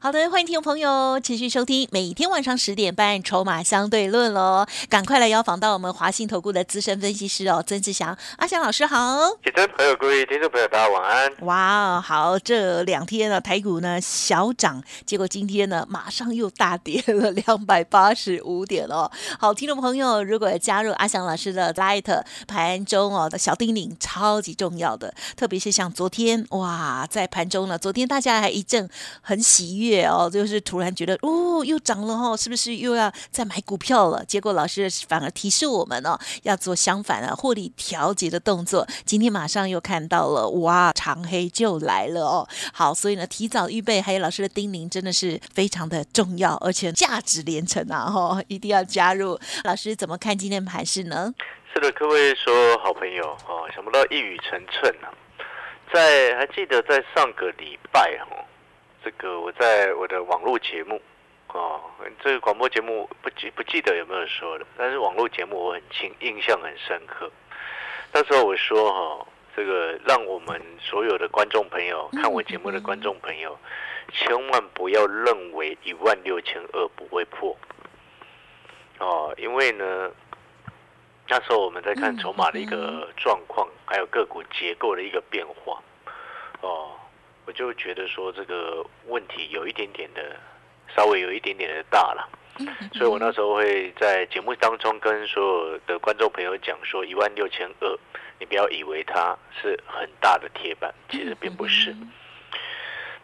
好的，欢迎听众朋友持续收听每天晚上十点半《筹码相对论》喽，赶快来邀访到我们华信投顾的资深分析师哦，曾志祥阿祥老师好。铁真朋友，各位听众朋友，大家晚安。哇，好，这两天呢，台股呢小涨，结果今天呢马上又大跌了两百八十五点哦。好，听众朋友，如果加入阿祥老师的 Light 盘中哦的小叮咛，超级重要的，特别是像昨天哇，在盘中呢，昨天大家还一阵很喜悦。月哦，就是突然觉得哦，又涨了哦，是不是又要再买股票了？结果老师反而提示我们哦，要做相反的获利调节的动作。今天马上又看到了，哇，长黑就来了哦。好，所以呢，提早预备，还有老师的叮咛，真的是非常的重要，而且价值连城啊！哈，一定要加入。老师怎么看今天盘势呢？是的，各位说好朋友哦，想不到一语成谶呢。在还记得在上个礼拜哦。这个我在我的网络节目，哦，这个广播节目不记不记得有没有说了，但是网络节目我很清印象很深刻。那时候我说哈，这个让我们所有的观众朋友看我节目的观众朋友，千万不要认为一万六千二不会破，哦，因为呢，那时候我们在看筹码的一个状况，还有个股结构的一个变化，哦。我就觉得说这个问题有一点点的，稍微有一点点的大了，所以我那时候会在节目当中跟所有的观众朋友讲说，一万六千二，你不要以为它是很大的铁板，其实并不是。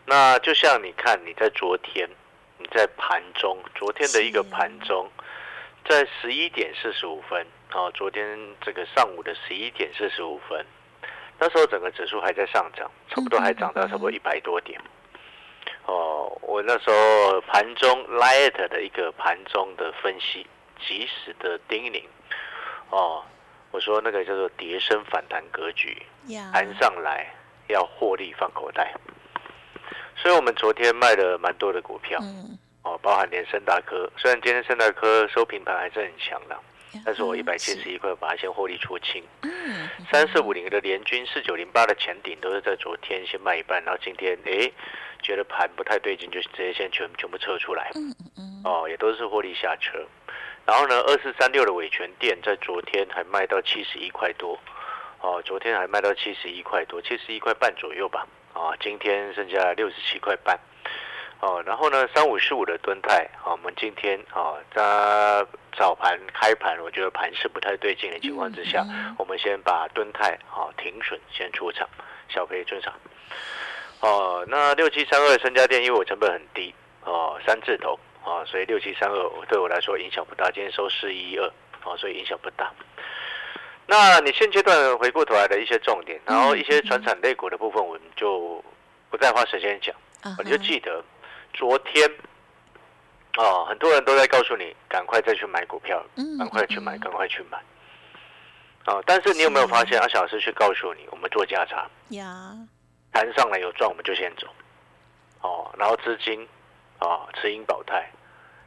那就像你看，你在昨天，你在盘中，昨天的一个盘中，在十一点四十五分，啊，昨天这个上午的十一点四十五分。那时候整个指数还在上涨，差不多还涨到差不多一百多点。哦，我那时候盘中 light 的一个盘中的分析，及时的叮咛。哦，我说那个叫做叠升反弹格局，盘上来要获利放口袋。所以我们昨天卖了蛮多的股票，哦，包含连森达科，虽然今天森达科收平盘还是很强的。但是我一百七十一块把它先获利出清，三四五零的联军，四九零八的前顶都是在昨天先卖一半，然后今天哎觉得盘不太对劲，就直接先全全部撤出来，哦也都是获利下车。然后呢，二四三六的伟权店在昨天还卖到七十一块多，哦昨天还卖到七十一块多，七十一块半左右吧，啊今天剩下六十七块半。哦，然后呢，三五四五的吨泰，好，我们今天啊，在早盘开盘，我觉得盘势不太对劲的情况之下，我们先把吨泰哦停损，先出场，小赔出场。哦，那六七三二三家店，因为我成本很低，哦，三字头，哦，所以六七三二对我来说影响不大。今天收四一二，哦，所以影响不大。那你现阶段回过头来的一些重点，然后一些传产类股的部分，我们就不再花时间讲，我就记得。昨天，哦，很多人都在告诉你，赶快再去买股票，赶快去买，赶快去买。哦，但是你有没有发现，阿小老师去告诉你，我们做价差，呀，盘上来有赚，我们就先走。哦，然后资金，哦，持盈保泰，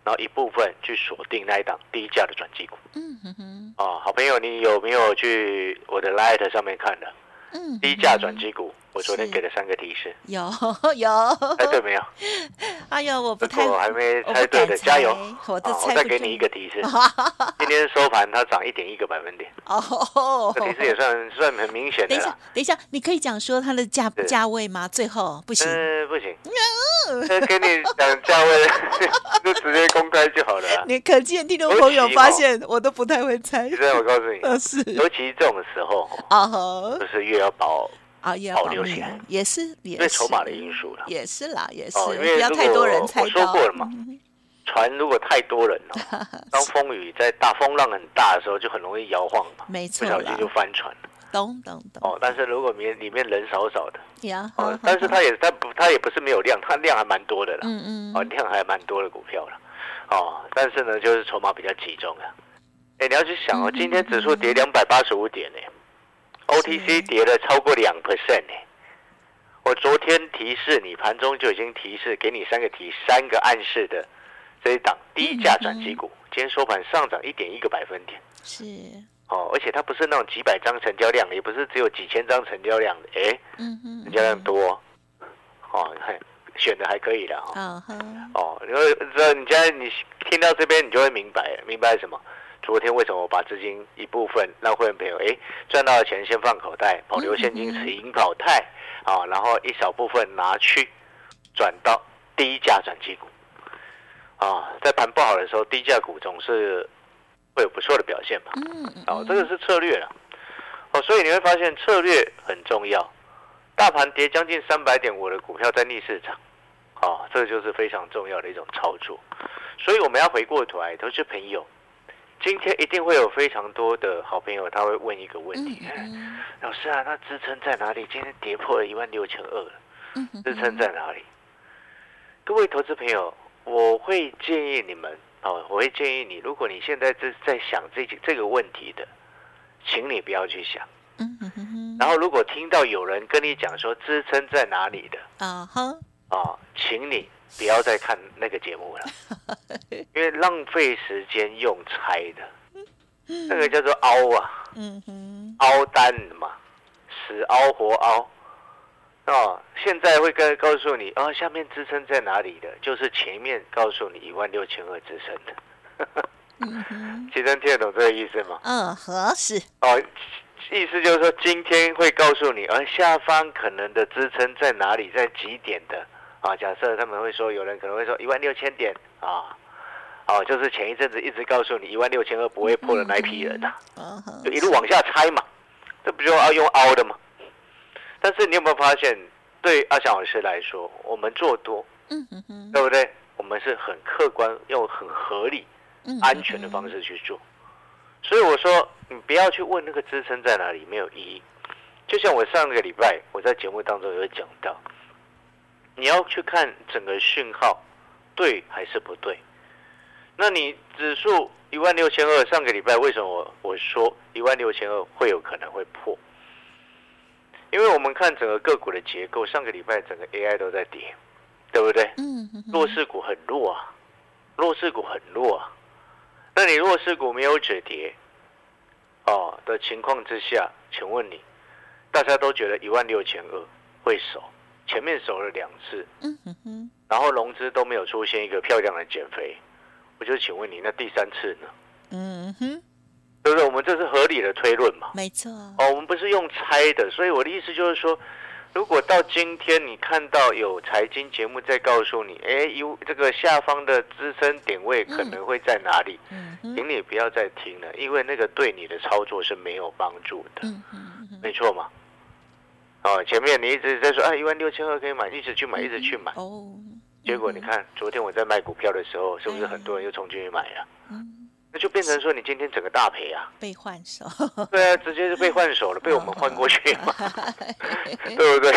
然后一部分去锁定那一档低价的转机股。嗯哼哼。哦，好朋友，你有没有去我的 Light 上面看的？嗯，低价转机股。我昨天给了三个提示，有 有，猜对没有？哎呦，我不太，我还没猜对的，加油！我我再给你一个提示，今天收盘它涨一点一个百分点。哦，这提示也算算很明显的。等一下，等一下，你可以讲说它的价价位吗？最后不行，嗯，不行。给你讲价位，就直接公开就好了。你可见听众朋友发现我都不太会猜。现在我告诉你，是，尤其这种时候，啊就是越要保。啊，也保留起来，也是，因为筹码的因素了，也是啦，也是，不要太多人猜到。我说过了嘛，船如果太多人了，当风雨在大风浪很大的时候，就很容易摇晃嘛，没错，不小心就翻船了。懂懂懂。哦，但是如果里面里面人少少的，呀，哦，但是它也它不它也不是没有量，它量还蛮多的啦，嗯嗯，哦，量还蛮多的股票了，哦，但是呢，就是筹码比较集中啊。哎，你要去想哦，今天指数跌两百八十五点呢。，OTC 跌了超过两 percent 呢。我昨天提示你，盘中就已经提示给你三个提三个暗示的这一档低价转机股，今天收盘上涨一点一个百分点。是，哦，而且它不是那种几百张成交量，也不是只有几千张成交量的，哎，嗯嗯，成交量多，哦，嘿选的还可以的哈，哦，因为这你现在你听到这边，你就会明白，明白什么？昨天为什么我把资金一部分让会员朋友哎赚到的钱先放口袋，保留现金持盈保泰啊，然后一小部分拿去转到低价转机股啊，在盘不好的时候，低价股总是会有不错的表现嘛。哦，这个是策略了。哦，所以你会发现策略很重要。大盘跌将近三百点，我的股票在逆市场，啊，这个就是非常重要的一种操作。所以我们要回过头来，投资朋友，今天一定会有非常多的好朋友，他会问一个问题：老师啊，那支撑在哪里？今天跌破了一万六千二了，嗯支撑在哪里？各位投资朋友，我会建议你们哦，我会建议你，如果你现在在在想这这个问题的，请你不要去想。然后，如果听到有人跟你讲说支撑在哪里的啊哈，啊，请你不要再看那个节目了，因为浪费时间用猜的，那个叫做凹啊，嗯哼，凹单嘛，死凹活凹。哦，现在会跟告诉你哦，下面支撑在哪里的，就是前面告诉你一万六千二支撑的。嗯哼，其实听得懂这个意思吗？嗯，合适，哦，意思就是说今天会告诉你，而下方可能的支撑在哪里，在几点的啊？假设他们会说，有人可能会说一万六千点啊，哦，就是前一阵子一直告诉你一万六千二不会破的那一批人呐、就一路往下猜嘛，这不就要用凹的吗？但是你有没有发现，对阿翔老师来说，我们做多，对不对？我们是很客观又很合理、嗯安全的方式去做。所以我说，你不要去问那个支撑在哪里，没有意义。就像我上个礼拜我在节目当中有讲到，你要去看整个讯号对还是不对。那你指数一万六千二，上个礼拜为什么我我说一万六千二会有可能会破？因为我们看整个个股的结构，上个礼拜整个 AI 都在跌，对不对？嗯弱势股很弱啊，弱势股很弱啊。那你弱势股没有止跌，哦的情况之下，请问你，大家都觉得一万六千二会守，前面守了两次，嗯哼哼，然后融资都没有出现一个漂亮的减肥，我就请问你，那第三次呢？嗯哼，对不对？我们这是合理的推论嘛？没错，哦，我们不是用猜的，所以我的意思就是说，如果到今天你看到有财经节目在告诉你，哎，有这个下方的支撑点位可能会在哪里，请你不要再听了，因为那个对你的操作是没有帮助的，没错嘛？哦，前面你一直在说，哎，一万六千二可以买，一直去买，一直去买，哦，结果你看昨天我在卖股票的时候，是不是很多人又冲进去买了？嗯，那就变成说你今天整个大赔啊！被换手，对啊，直接就被换手了，被我们换过去嘛，对不对？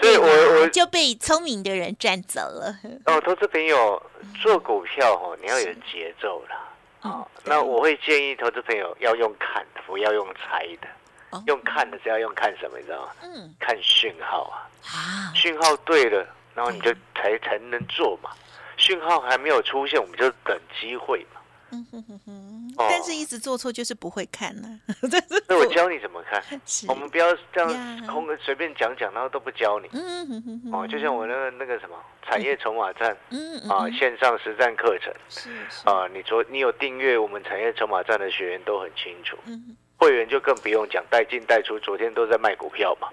所以我我就被聪明的人赚走了，哦，投资朋友做股票哦，你要有节奏啦。嗯哦，那我会建议投资朋友要用砍的，不要用猜的。哦。用看的是要用看什么，你知道吗？嗯。看讯号啊，啊，讯号对了，然后你就才才能做嘛。讯号还没有出现，我们就等机会嘛。嗯哼哼哼，哦。但是一直做错就是不会看呢，所以我教你怎么看，是。我们不要这样空的随便讲讲，然后都不教你。嗯哼哼哼，哦，就像我那个那个什么产业筹码站。嗯嗯。啊，线上实战课程。是是。啊，你昨你有订阅我们产业筹码站的学员都很清楚，嗯会员就更不用讲，带进带出，昨天都在卖股票嘛。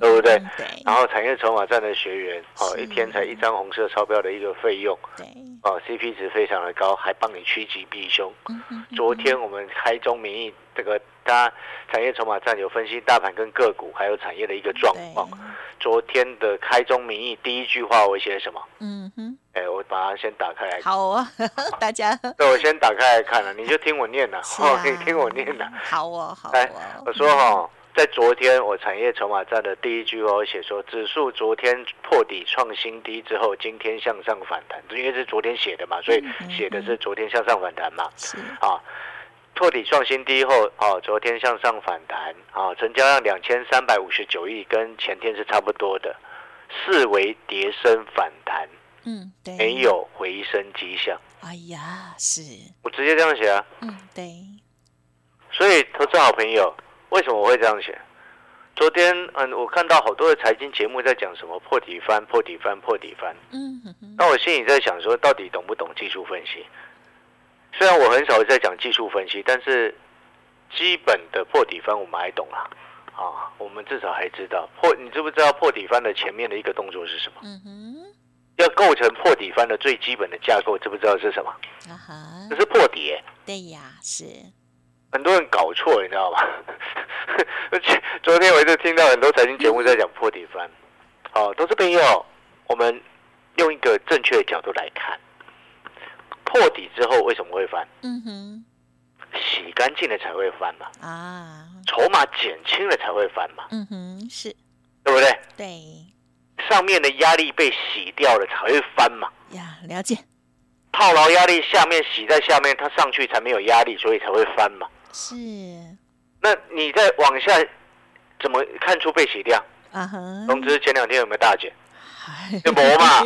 对不对嗯对然后产业筹码站的学员哦，一天才一张红色钞票的一个费用对，哦，CP 值非常的高，还帮你趋吉避凶。昨天我们开中民意这个，大家产业筹码站有分析大盘跟个股还有产业的一个状况。昨天的开中民意第一句话我写什么？嗯哼，哎，我把它先打开来看。好啊，大家对，我先打开来看了，你就听我念了，听我念了。好哦，好来哦，我说哈、在昨天我产业筹码站的第一句话，我写说，指数昨天破底创新低之后，今天向上反弹，因为是昨天写的嘛，所以写的是昨天向上反弹嘛。是啊，破底创新低后，哦，昨天向上反弹，啊，成交量两千三百五十九亿，跟前天是差不多的，视为跌升反弹，嗯，对，没，有回升迹象。哎呀，是，我直接这样写啊。嗯，对，所以，投资好朋友，为什么我会这样写？昨天，嗯，我看到好多的财经节目在讲什么破底翻、破底翻、破底翻。嗯那我心里在想说，到底懂不懂技术分析？虽然我很少在讲技术分析，但是基本的破底翻我们还懂啦。啊，我们至少还知道破。你知不知道破底翻的前面的一个动作是什么？嗯哼，要构成破底翻的最基本的架构，知不知道是什么？啊哈这，是破底耶、对呀，是，很多人搞错，你知道吗？而且昨天我一直听到很多财经节目在讲破底翻，哦，都是朋友，我们用一个正确的角度来看，破底之后为什么会翻？嗯哼，洗干净了才会翻嘛，啊，筹码减轻了才会翻嘛，嗯哼，是，对不对？对上面的压力被洗掉了才会翻嘛，呀，了解，套牢压力下面洗在下面，它上去才没有压力，所以才会翻嘛。是，那你再往下怎么看出被洗掉？啊哼，融资前两天有没有大减？嗨就没嘛，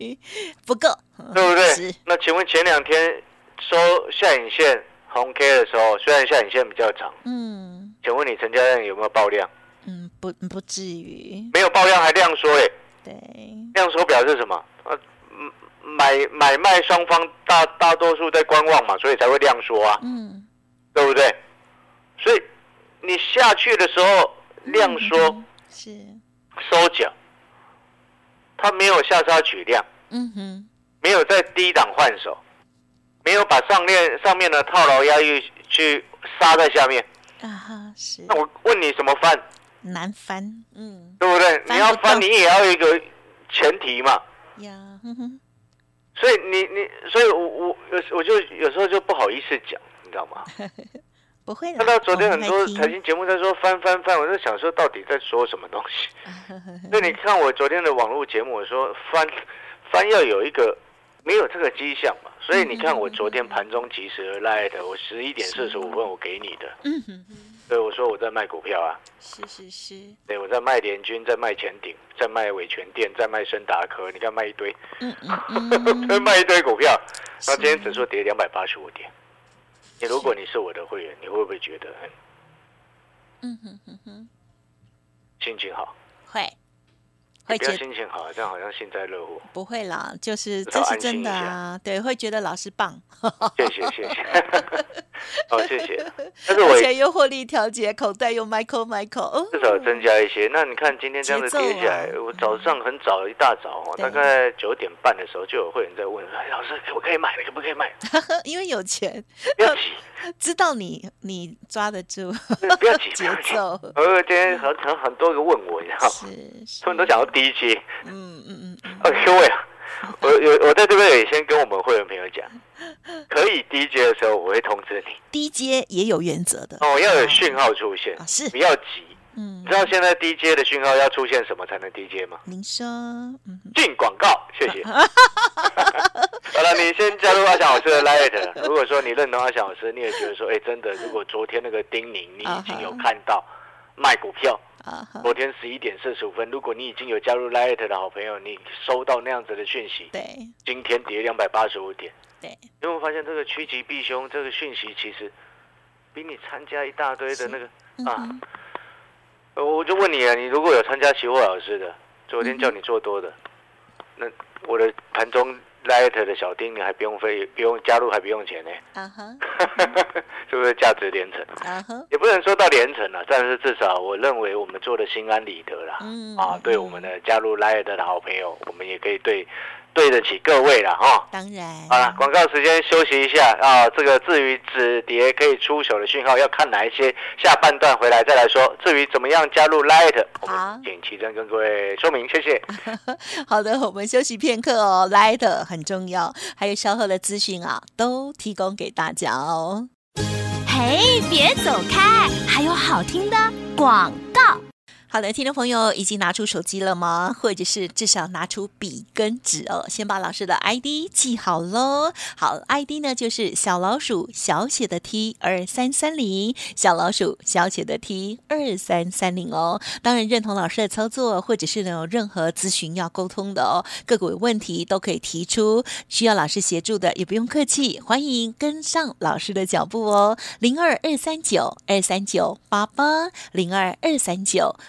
不够，对不对？那请问前两天收下影线红 K 的时候，虽然下影线比较长，嗯。请问你成交量有没有爆量？嗯，不不至于，没有爆量还量缩诶，对，量缩表示什么？呃，嗯买买卖双方大大多数在观望嘛，所以才会量缩啊，嗯，对不对？所以你下去的时候量缩嗯是，收脚，它没有下杀取量。嗯哼，没有在低档换手，没有把上面上面的套牢压抑去杀在下面。啊哈，是那我问你什么翻，难翻，嗯对不对？不你要翻，你也要有一个前提嘛。呀，哼哼，所以你你，所以我我有我就有时候就不好意思讲，你知道吗？不会啦，看到昨天很多财经节目在说翻翻翻，我在想说到底在说什么东西。那你看我昨天的网络节目，我说翻翻要有一个没有这个迹象嘛，所以你看我昨天盘中及时而来的，我十一点四十五分我给你的，嗯哼哼，所以我说我在卖股票啊，是是是，对我在卖联军，在卖前顶，在卖伟全店，在卖深达科，你看卖一堆，嗯嗯嗯，卖一堆股票，那今天是指数跌两百八十五点，你如果你是我的会员，你会不会觉得很嗯哼哼哼，心情好？会会觉得心情好，这样好像幸灾乐祸。不会啦，就是这是真的啊，对，会觉得老师棒，谢谢谢谢，好 谢谢。但是我也而且又获利调节，口袋又 Michael Michael，哦至少增加一些。那你看今天这样子跌下来，啊我早上很早一大早哦，大概九点半的时候就有会员在问，哎，老师我可以买？可不可以买？因为有钱，不要急，知道你你抓得住不要急，不节要急。奏，呃，今天很很很多个问我，你知道吗，是，是他们都讲到低阶。嗯嗯嗯嗯，呃，各位啊，我有我在这边也先跟我们会员朋友讲，可以低阶的时候我会通知你低阶也有原则的哦，要有讯号出现啊，，是不，要急。嗯你知，道现在 DJ 的讯号要出现什么才能 DJ 吗？您说，嗯，进广告，谢谢。好了，你先加入阿翔老师的 Light。如果说你认同阿翔老师，你也觉得说，哎、真的，如果昨天那个丁宁你已经有看到卖股票，昨天十一点四十五分，如果你已经有加入 Light 的好朋友，你收到那样子的讯息，对。今天跌两百八十五点，对，因为我发现这个趋吉避凶这个讯息其实比你参加一大堆的那个啊。我就问你啊，你如果有参加期货老师的，昨天叫你做多的，那我的盘中 Light 的小丁，你还不用费，不用加入，还不用钱呢，啊哈，是不是价值连城？啊哈，也不能说到连城了，但是至少我认为我们做的心安理得啦。嗯啊，对我们的加入 Light 的好朋友，我们也可以对对得起各位了哈。当然，好了，广告时间休息一下啊。这个至于止跌可以出手的讯号，要看哪一些，下半段回来再来说。至于怎么样加入 Light，我好们请奇珍跟各位说明，谢谢。好的，我们休息片刻哦，Light 很重要，还有稍后的资讯啊，都提供给大家哦。嘿，别走开，还有好听的广告。好的，听众朋友已经拿出手机了吗？或者是至少拿出笔跟纸哦，先把老师的 ID 记好喽。好，ID 呢就是小老鼠小写的 T 二三三零，小老鼠小写的 T 二三三零哦。当然认同老师的操作，或者是呢有任何咨询要沟通的哦，各个问题都可以提出，需要老师协助的也不用客气，欢迎跟上老师的脚步哦。零二二三九二三九八八零二二三九。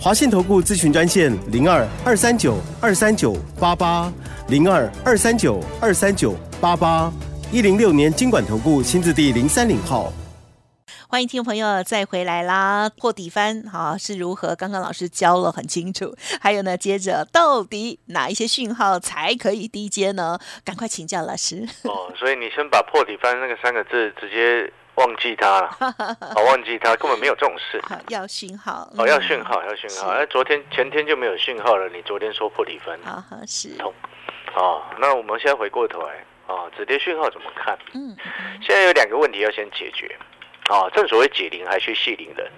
华信投顾咨询专线零二二三九二三九八八零二二三九二三九八八一零六年经管投顾新字第零三零号。欢迎听众朋友再回来啦！破底翻好是如何？刚刚老师教了很清楚。还有呢，接着到底哪一些讯号才可以低接呢？赶快请教老师。哦，所以你先把破底翻那个三个字直接。忘记他了，哦，忘记他根本没有这种事。要讯号哦，要讯号，要讯号。哎，昨天前天就没有讯号了。你昨天说破底分，啊是。通，哦，那我们现在回过头来，哦，止跌讯号怎么看？嗯，现在有两个问题要先解决。哦，正所谓解铃还需系铃人。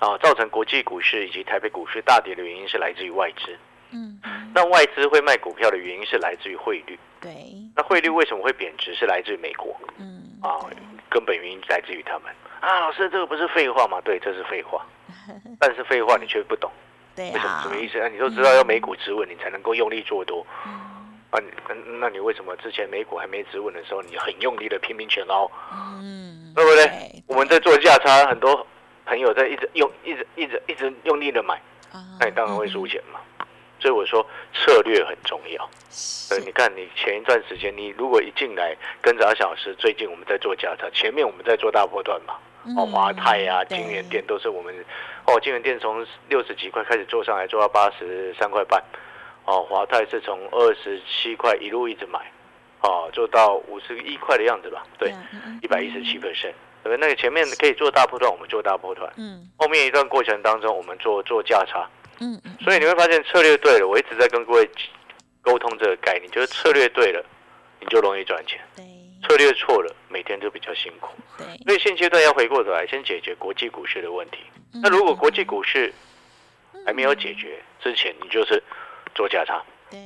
啊，造成国际股市以及台北股市大跌的原因是来自于外资。嗯，那外资会卖股票的原因是来自于汇率。对。那汇率为什么会贬值？是来自于美国。嗯。啊。根本原因来自于他们啊，老师，这个不是废话吗？对，这是废话，但是废话你却不懂，对，为什么？什么意思啊？你都知道要美股止稳，你才能够用力做多，啊，那那你为什么之前美股还没止稳的时候，你很用力的拼命全捞？嗯，对不对？我们在做价差，很多朋友在一直用，一直一直一直用力的买，那你当然会输钱嘛。所以我说策略很重要。对，你看你前一段时间，你如果一进来跟着阿小时，最近我们在做价差，前面我们在做大波段嘛，哦，华泰啊、金源店都是我们，哦，金源店从六十几块开始做上来，做到八十三块半，哦，华泰是从二十七块一路一直买，哦，做到五十一块的样子吧，对，一百一十七 percent，对那个前面可以做大波段，我们做大波段，嗯，后面一段过程当中，我们做做价差。嗯，所以你会发现策略对了，我一直在跟各位沟通这个概念，就是策略对了，你就容易赚钱；策略错了，每天都比较辛苦。所以现阶段要回过头来，先解决国际股市的问题。那如果国际股市还没有解决之前，你就是做价差。对，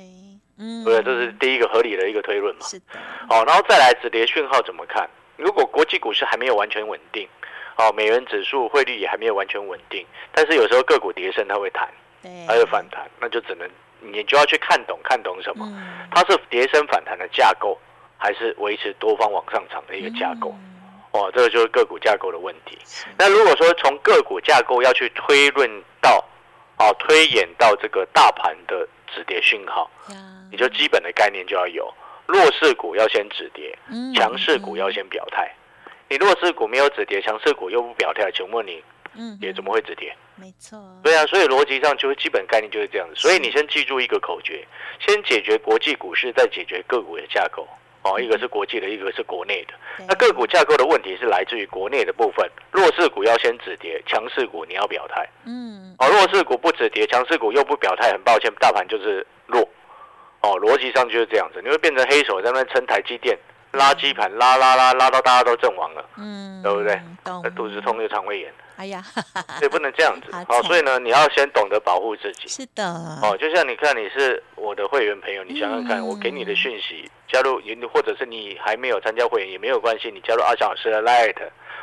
嗯，对，这是第一个合理的一个推论嘛。是的。好，然后再来止跌讯号怎么看？如果国际股市还没有完全稳定，哦，美元指数汇率也还没有完全稳定，但是有时候个股跌升它会弹。还有反弹，那就只能你就要去看懂，看懂什么？它是跌升反弹的架构，还是维持多方往上涨的一个架构？哦，这个就是个股架构的问题。那如果说从个股架构要去推论到，哦，推演到这个大盘的止跌讯号，你就基本的概念就要有：弱势股要先止跌，强势股要先表态。你弱势股没有止跌，强势股又不表态，请问你？嗯，也怎么会止跌？没错，对啊，所以逻辑上就是基本概念就是这样子。所以你先记住一个口诀：先解决国际股市，再解决个股的架构。哦，一个是国际的，一个是国内的。那个股架构的问题是来自于国内的部分，弱势股要先止跌，强势股你要表态。嗯，哦，弱势股不止跌，强势股又不表态，很抱歉，大盘就是弱。哦，逻辑上就是这样子，你会变成黑手在那撑台积电。垃圾盘拉拉拉拉到大家都阵亡了，嗯，对不对？肚子痛又肠胃炎，哎呀，所以不能这样子。好，所以呢，你要先懂得保护自己。是的。哦，就像你看，你是我的会员朋友，你想想看，我给你的讯息，加入或者是你还没有参加会员也没有关系，你加入阿翔老师的 Light，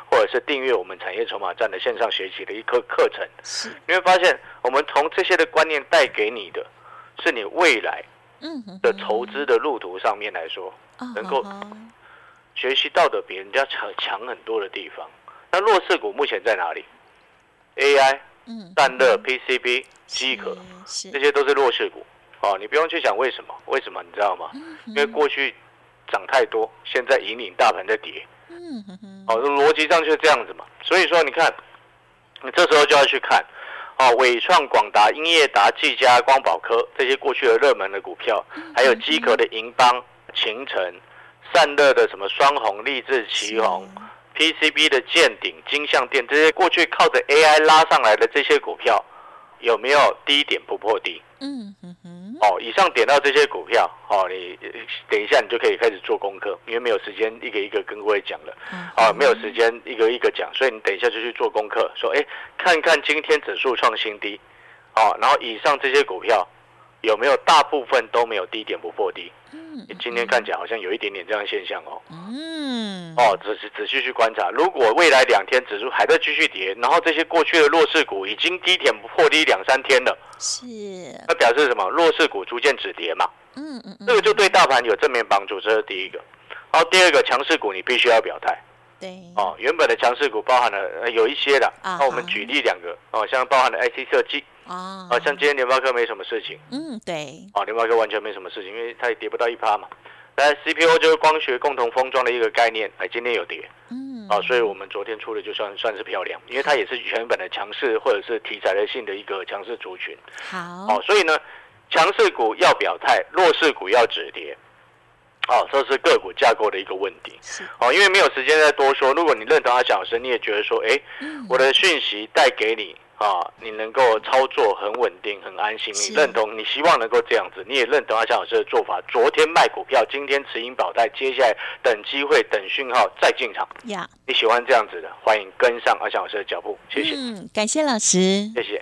或者是订阅我们产业筹码站的线上学习的一课课程，你会发现，我们从这些的观念带给你的，是你未来的投资的路途上面来说。能够学习到的比人家强强很多的地方。那弱势股目前在哪里？AI、散热、PCB、机壳，这些都是弱势股。哦，你不用去想为什么？为什么你知道吗？因为过去涨太多，现在引领大盘在跌。哦，逻辑上就是这样子嘛。所以说，你看，你这时候就要去看。哦，伟创、广达、英业达、技嘉、光宝科这些过去的热门的股票，还有机壳的银邦、秦城、散热的什么双红、立志、旗红。PCB 的建鼎、金相电这些过去靠着 AI 拉上来的这些股票，有没有低点不破低？嗯哼哼。哦，以上点到这些股票，哦，你等一下你就可以开始做功课，因为没有时间一个一个跟各位讲了。哦，没有时间一个一个讲，所以你等一下就去做功课，说，哎，看看今天指数创新低，哦，然后以上这些股票。有没有大部分都没有低点不破低？嗯，今天看起来好像有一点点这样现象哦。嗯，哦，仔细仔细去观察，如果未来两天指数还在继续跌，然后这些过去的弱势股已经低点不破低两三天了，是，那表示什么？弱势股逐渐止跌嘛。嗯嗯，这个就对大盘有正面帮助，这是第一个。然后第二个，强势股你必须要表态。对。哦，原本的强势股包含了有一些的，那我们举例两个哦，像包含了 IC 设计。哦，啊，像今天联发科没什么事情，嗯，对，啊，联发科完全没什么事情，因为它也跌不到一趴嘛。但，CPU 就是光学共同封装的一个概念，哎，今天有跌，嗯，啊，所以我们昨天出的就算算是漂亮，因为它也是原本的强势或者是题材的性的一个强势族群。好，哦，所以呢，强势股要表态，弱势股要止跌，哦，这是个股架构的一个问题。是，哦，因为没有时间再多说，如果你认同他讲声，你也觉得说，哎，我的讯息带给你。啊，你能够操作很稳定、很安心，你认同？你希望能够这样子，你也认同阿强老师的做法。昨天卖股票，今天持盈保泰，接下来等机会、等讯号再进场。呀，你喜欢这样子的，欢迎跟上阿强老师的脚步。谢谢。嗯，感谢老师。谢谢。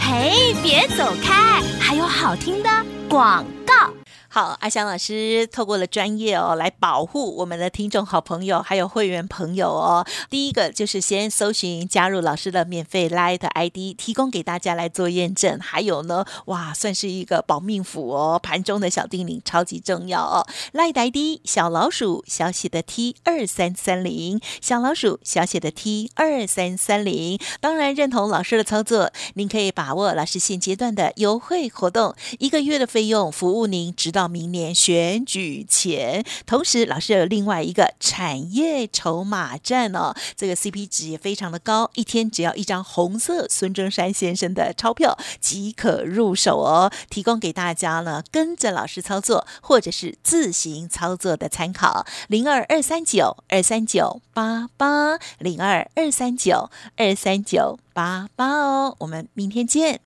嘿，别走开，还有好听的广告。好，阿翔老师透过了专业哦，来保护我们的听众好朋友还有会员朋友哦。第一个就是先搜寻加入老师的免费赖的 ID，提供给大家来做验证。还有呢，哇，算是一个保命符哦，盘中的小叮咛超级重要哦。Light ID 小老鼠小写的 T 二三三零，小老鼠小写的 T 二三三零。当然认同老师的操作，您可以把握老师现阶段的优惠活动，一个月的费用服务您直到。明年选举前，同时老师有另外一个产业筹码站哦，这个 CP 值也非常的高，一天只要一张红色孙中山先生的钞票即可入手哦，提供给大家呢，跟着老师操作或者是自行操作的参考，零二二三九二三九八八零二二三九二三九八八哦，我们明天见。